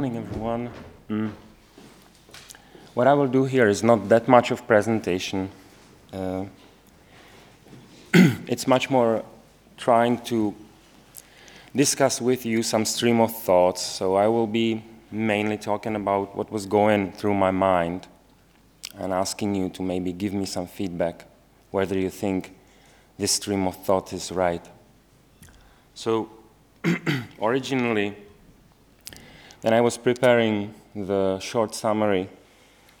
morning, everyone. Mm. What I will do here is not that much of presentation. Uh, it's much more trying to discuss with you some stream of thoughts. So I will be mainly talking about what was going through my mind and asking you to maybe give me some feedback whether you think this stream of thought is right. So originally, when I was preparing the short summary,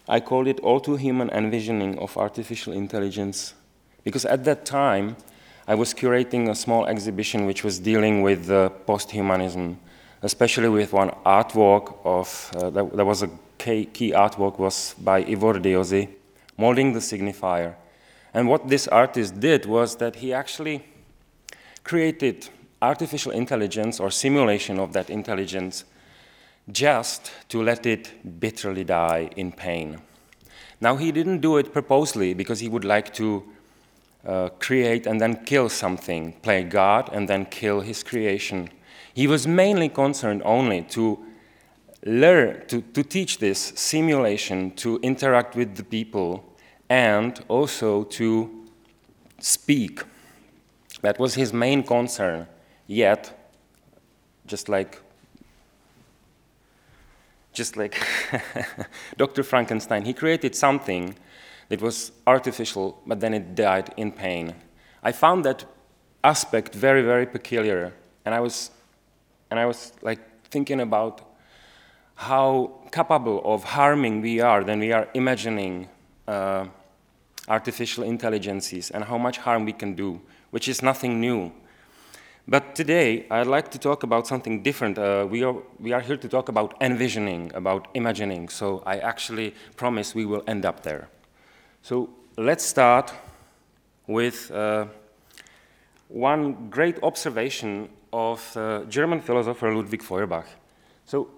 I called it All Too Human Envisioning of Artificial Intelligence because at that time I was curating a small exhibition which was dealing with uh, post-humanism, especially with one artwork of, uh, that, that, was a key, key, artwork was by Ivor Diosi, Molding the Signifier. And what this artist did was that he actually created artificial intelligence or simulation of that intelligence just to let it bitterly die in pain. Now, he didn't do it purposely because he would like to uh, create and then kill something, play God and then kill his creation. He was mainly concerned only to learn, to, to teach this simulation to interact with the people and also to speak. That was his main concern. Yet, just like just like Dr. Frankenstein, he created something that was artificial, but then it died in pain. I found that aspect very, very peculiar, and I was, and I was like thinking about how capable of harming we are than we are imagining uh, artificial intelligences and how much harm we can do, which is nothing new. But today, I'd like to talk about something different. Uh, we, are, we are here to talk about envisioning, about imagining, so I actually promise we will end up there. So let's start with uh, one great observation of uh, German philosopher Ludwig Feuerbach. So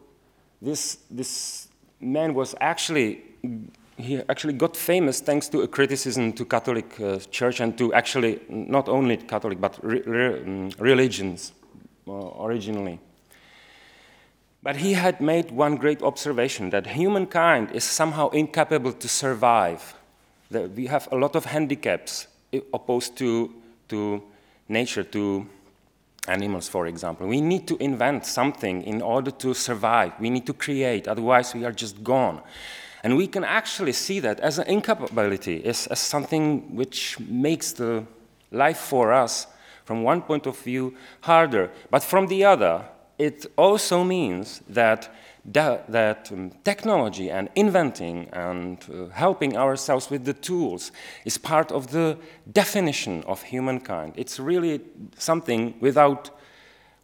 this, this man was actually he actually got famous thanks to a criticism to Catholic uh, Church and to actually not only Catholic but re re um, religions uh, originally. But he had made one great observation that humankind is somehow incapable to survive. That we have a lot of handicaps opposed to, to nature, to animals, for example. We need to invent something in order to survive. We need to create, otherwise, we are just gone. And we can actually see that as an incapability, as, as something which makes the life for us, from one point of view, harder. But from the other, it also means that, that, um, technology and inventing and uh, helping ourselves with the tools is part of the definition of humankind. It's really something without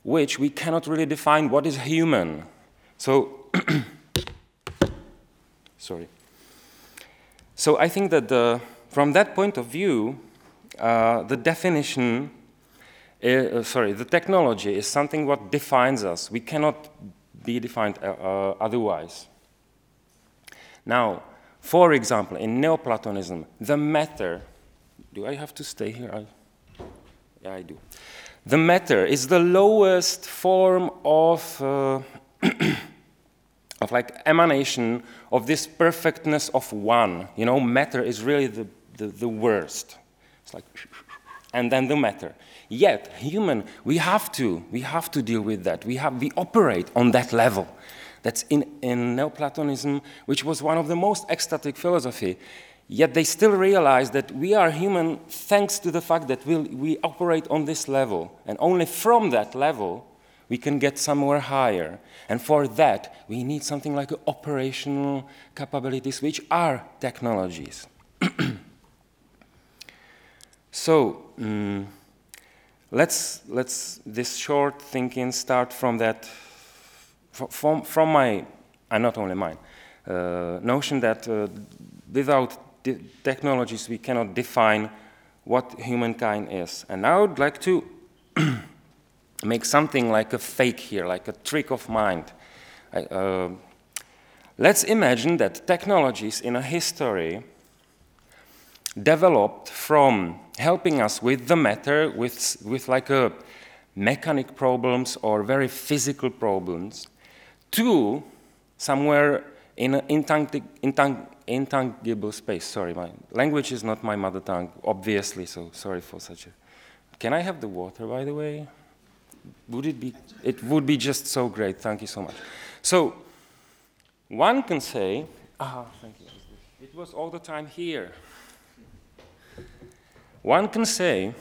which we cannot really define what is human. So Sorry. So I think that the, from that point of view, uh, the definition, uh, sorry, the technology is something what defines us. We cannot be defined uh, uh otherwise. Now, for example, in Neoplatonism, the matter, do I have to stay here? I, yeah, I do. The matter is the lowest form of uh, of like emanation of this perfectness of one. You know, matter is really the, the, the worst. It's like, and then the matter. Yet, human, we have to, we have to deal with that. We, have, we operate on that level. That's in, in Neoplatonism, which was one of the most ecstatic philosophy. Yet they still realize that we are human thanks to the fact that we we operate on this level. And only from that level we can get somewhere higher. And for that, we need something like operational capabilities, which are technologies. so, um, let's, let's, this short thinking start from that, from, from my, and not only mine, uh, notion that uh, without technologies we cannot define what humankind is. And I would like to make something like a fake here, like a trick of mind. Uh, let's imagine that technologies in a history developed from helping us with the matter, with, with like a mechanic problems or very physical problems, to somewhere in an intang intangible space. Sorry, my language is not my mother tongue, obviously, so sorry for such a. Can I have the water, by the way? Would it be? It would be just so great. Thank you so much. So, one can say, ah, thank you. It was all the time here. One can say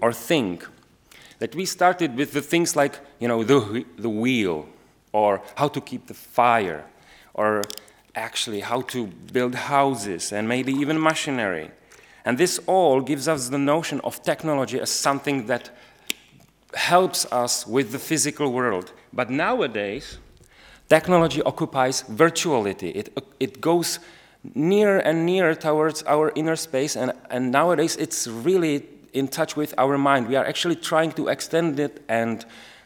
or think that we started with the things like, you know, the, the wheel, or how to keep the fire, or actually how to build houses, and maybe even machinery. And this all gives us the notion of technology as something that helps us with the physical world. But nowadays, technology occupies virtuality. It, it goes nearer and nearer towards our inner space, and, and nowadays it's really in touch with our mind. We are actually trying to extend it and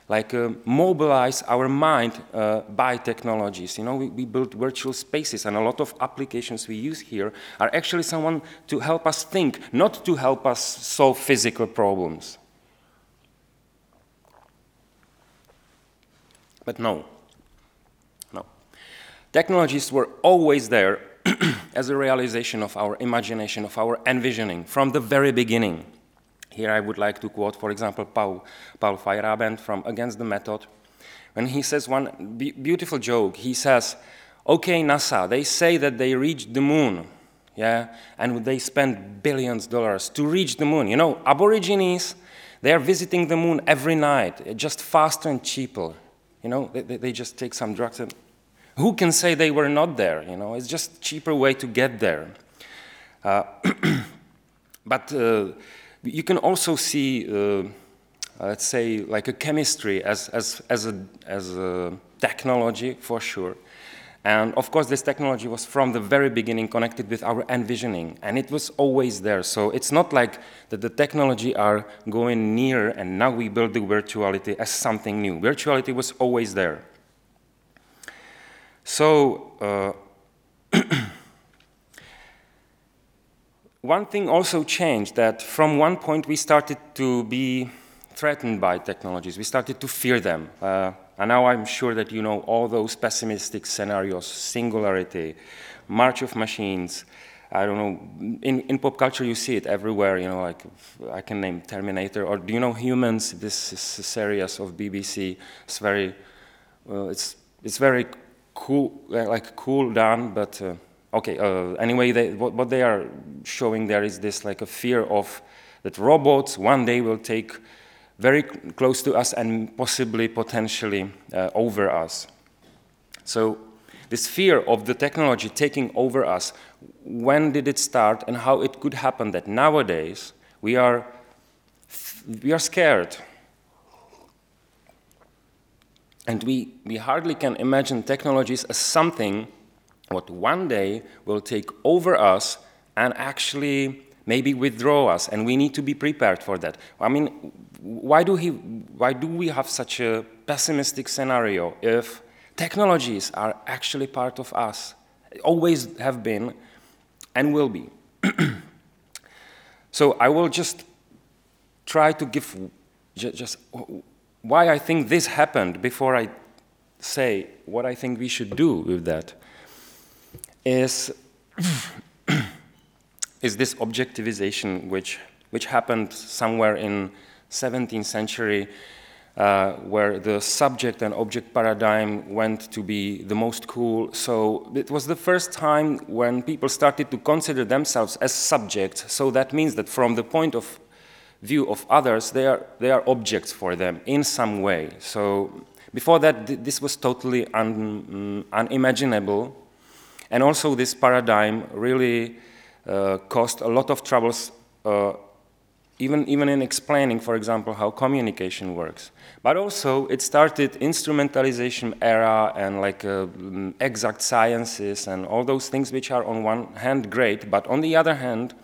like uh, mobilize our mind uh, by technologies. You know, we, we, build virtual spaces, and a lot of applications we use here are actually someone to help us think, not to help us solve physical problems. But no, no. Technologies were always there as a realization of our imagination, of our envisioning from the very beginning. Here I would like to quote, for example, Paul, Paul Feyerabend from Against the Method. When he says one be beautiful joke, he says, okay, NASA, they say that they reached the moon, yeah, and they spend billions of dollars to reach the moon. You know, Aborigines, they are visiting the moon every night, just faster and cheaper. You know, they, they just take some drugs and who can say they were not there? You know, it's just cheaper way to get there. Uh, but uh, you can also see, uh, let's say, like a chemistry as, as, as, a, as a technology for sure. And of course, this technology was from the very beginning connected with our envisioning, and it was always there. So it's not like that the technology are going near and now we build the virtuality as something new. Virtuality was always there. So, uh, one thing also changed that from one point we started to be threatened by technologies. We started to fear them. Uh, and now I'm sure that you know all those pessimistic scenarios, singularity, march of machines. I don't know, in, in pop culture you see it everywhere, you know, like I can name Terminator, or do you know Humans, this, series of BBC, it's very, uh, it's, it's very cool, like cool done, but uh, okay, uh, anyway, they, what, what they are showing there is this like a fear of that robots one day will take very close to us and possibly, potentially uh, over us. So, this fear of the technology taking over us, when did it start and how it could happen that nowadays we are, we are scared. And we, we hardly can imagine technologies as something what one day will take over us and actually maybe withdraw us, and we need to be prepared for that. I mean, why do, he, why do we have such a pessimistic scenario if technologies are actually part of us, always have been, and will be? so I will just try to give just why I think this happened before I say what I think we should do with that is is this objectivization which, which happened somewhere in 17th century uh, where the subject and object paradigm went to be the most cool. So it was the first time when people started to consider themselves as subjects. So that means that from the point of view of others, they are, they are objects for them in some way. So before that, th this was totally un, um, unimaginable. And also this paradigm really caused a lot of troubles, uh, even, even in explaining, for example, how communication works. But also, it started instrumentalization era and like uh, exact sciences and all those things which are on one hand great, but on the other hand,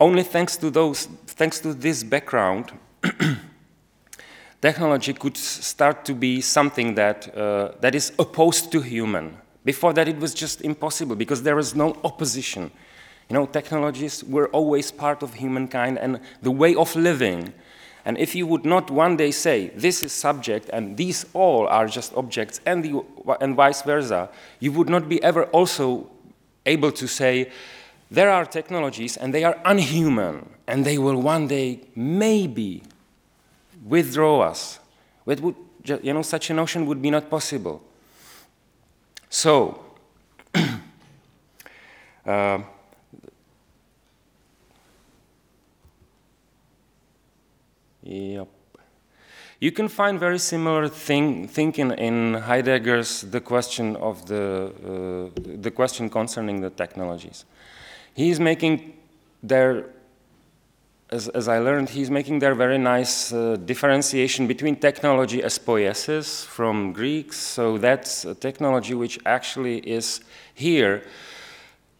only thanks to those, thanks to this background, technology could start to be something that, uh, that is opposed to human. Before that, it was just impossible because there was no opposition. You know, technologies were always part of humankind and the way of living. And if you would not one day say, this is subject and these all are just objects and, the, and vice versa, you would not be ever also able to say, there are technologies and they are unhuman and they will one day maybe withdraw us. Would, you know, such a notion would be not possible. So, uh, Yep. You can find very similar thing, thinking in Heidegger's The Question of the, uh, the question concerning the technologies. He's making there, as, as I learned, he's making there very nice uh, differentiation between technology as poiesis from Greeks. So that's a technology which actually is here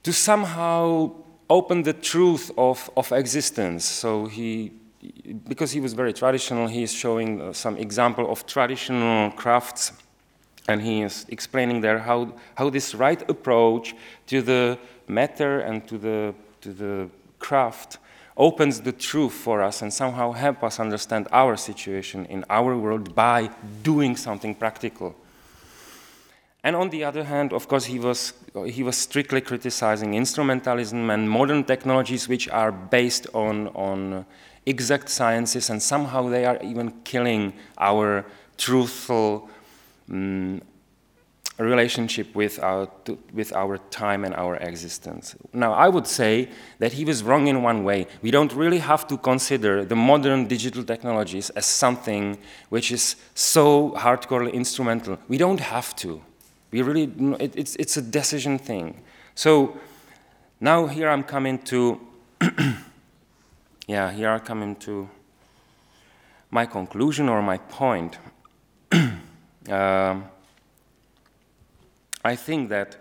to somehow open the truth of, of existence. So he because he was very traditional, he is showing uh, some example of traditional crafts, and he is explaining there how, how this right approach to the matter and to the, to the craft opens the truth for us and somehow help us understand our situation in our world by doing something practical. And on the other hand, of course, he was, he was strictly criticizing instrumentalism and modern technologies which are based on, on exact sciences, and somehow they are even killing our truthful um, relationship with our, with our time and our existence. Now, I would say that he was wrong in one way. We don't really have to consider the modern digital technologies as something which is so hardcorely instrumental. We don't have to. We really, it, it's, it's a decision thing. So now here I'm coming to yeah, here I come into my conclusion or my point. uh, I think that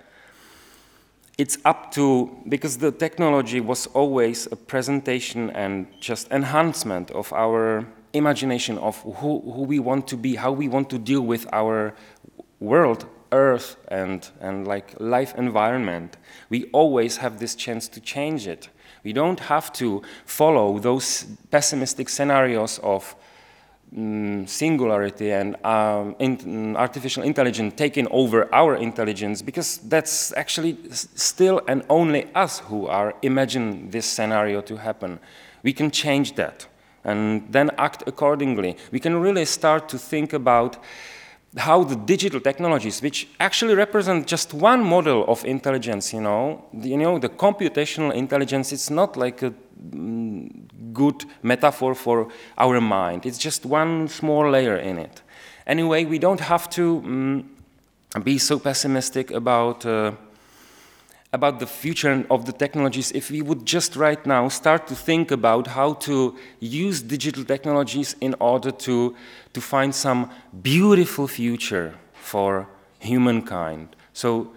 it's up to, because the technology was always a presentation and just enhancement of our imagination of who, who we want to be, how we want to deal with our world, earth, and, and like life environment. We always have this chance to change it. We don't have to follow those pessimistic scenarios of mm, singularity and um, in, mm, artificial intelligence taking over our intelligence because that's actually still and only us who are imagine this scenario to happen. We can change that and then act accordingly. We can really start to think about how the digital technologies, which actually represent just one model of intelligence, you know, the, you know, the computational intelligence, it's not like a mm, good metaphor for our mind. It's just one small layer in it. Anyway, we don't have to mm, be so pessimistic about uh, about the future of the technologies if we would just right now start to think about how to use digital technologies in order to, to find some beautiful future for humankind. So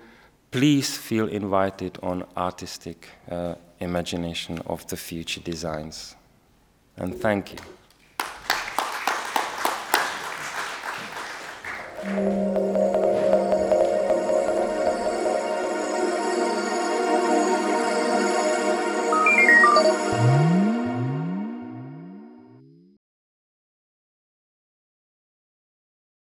please feel invited on artistic uh, imagination of the future designs. And thank you.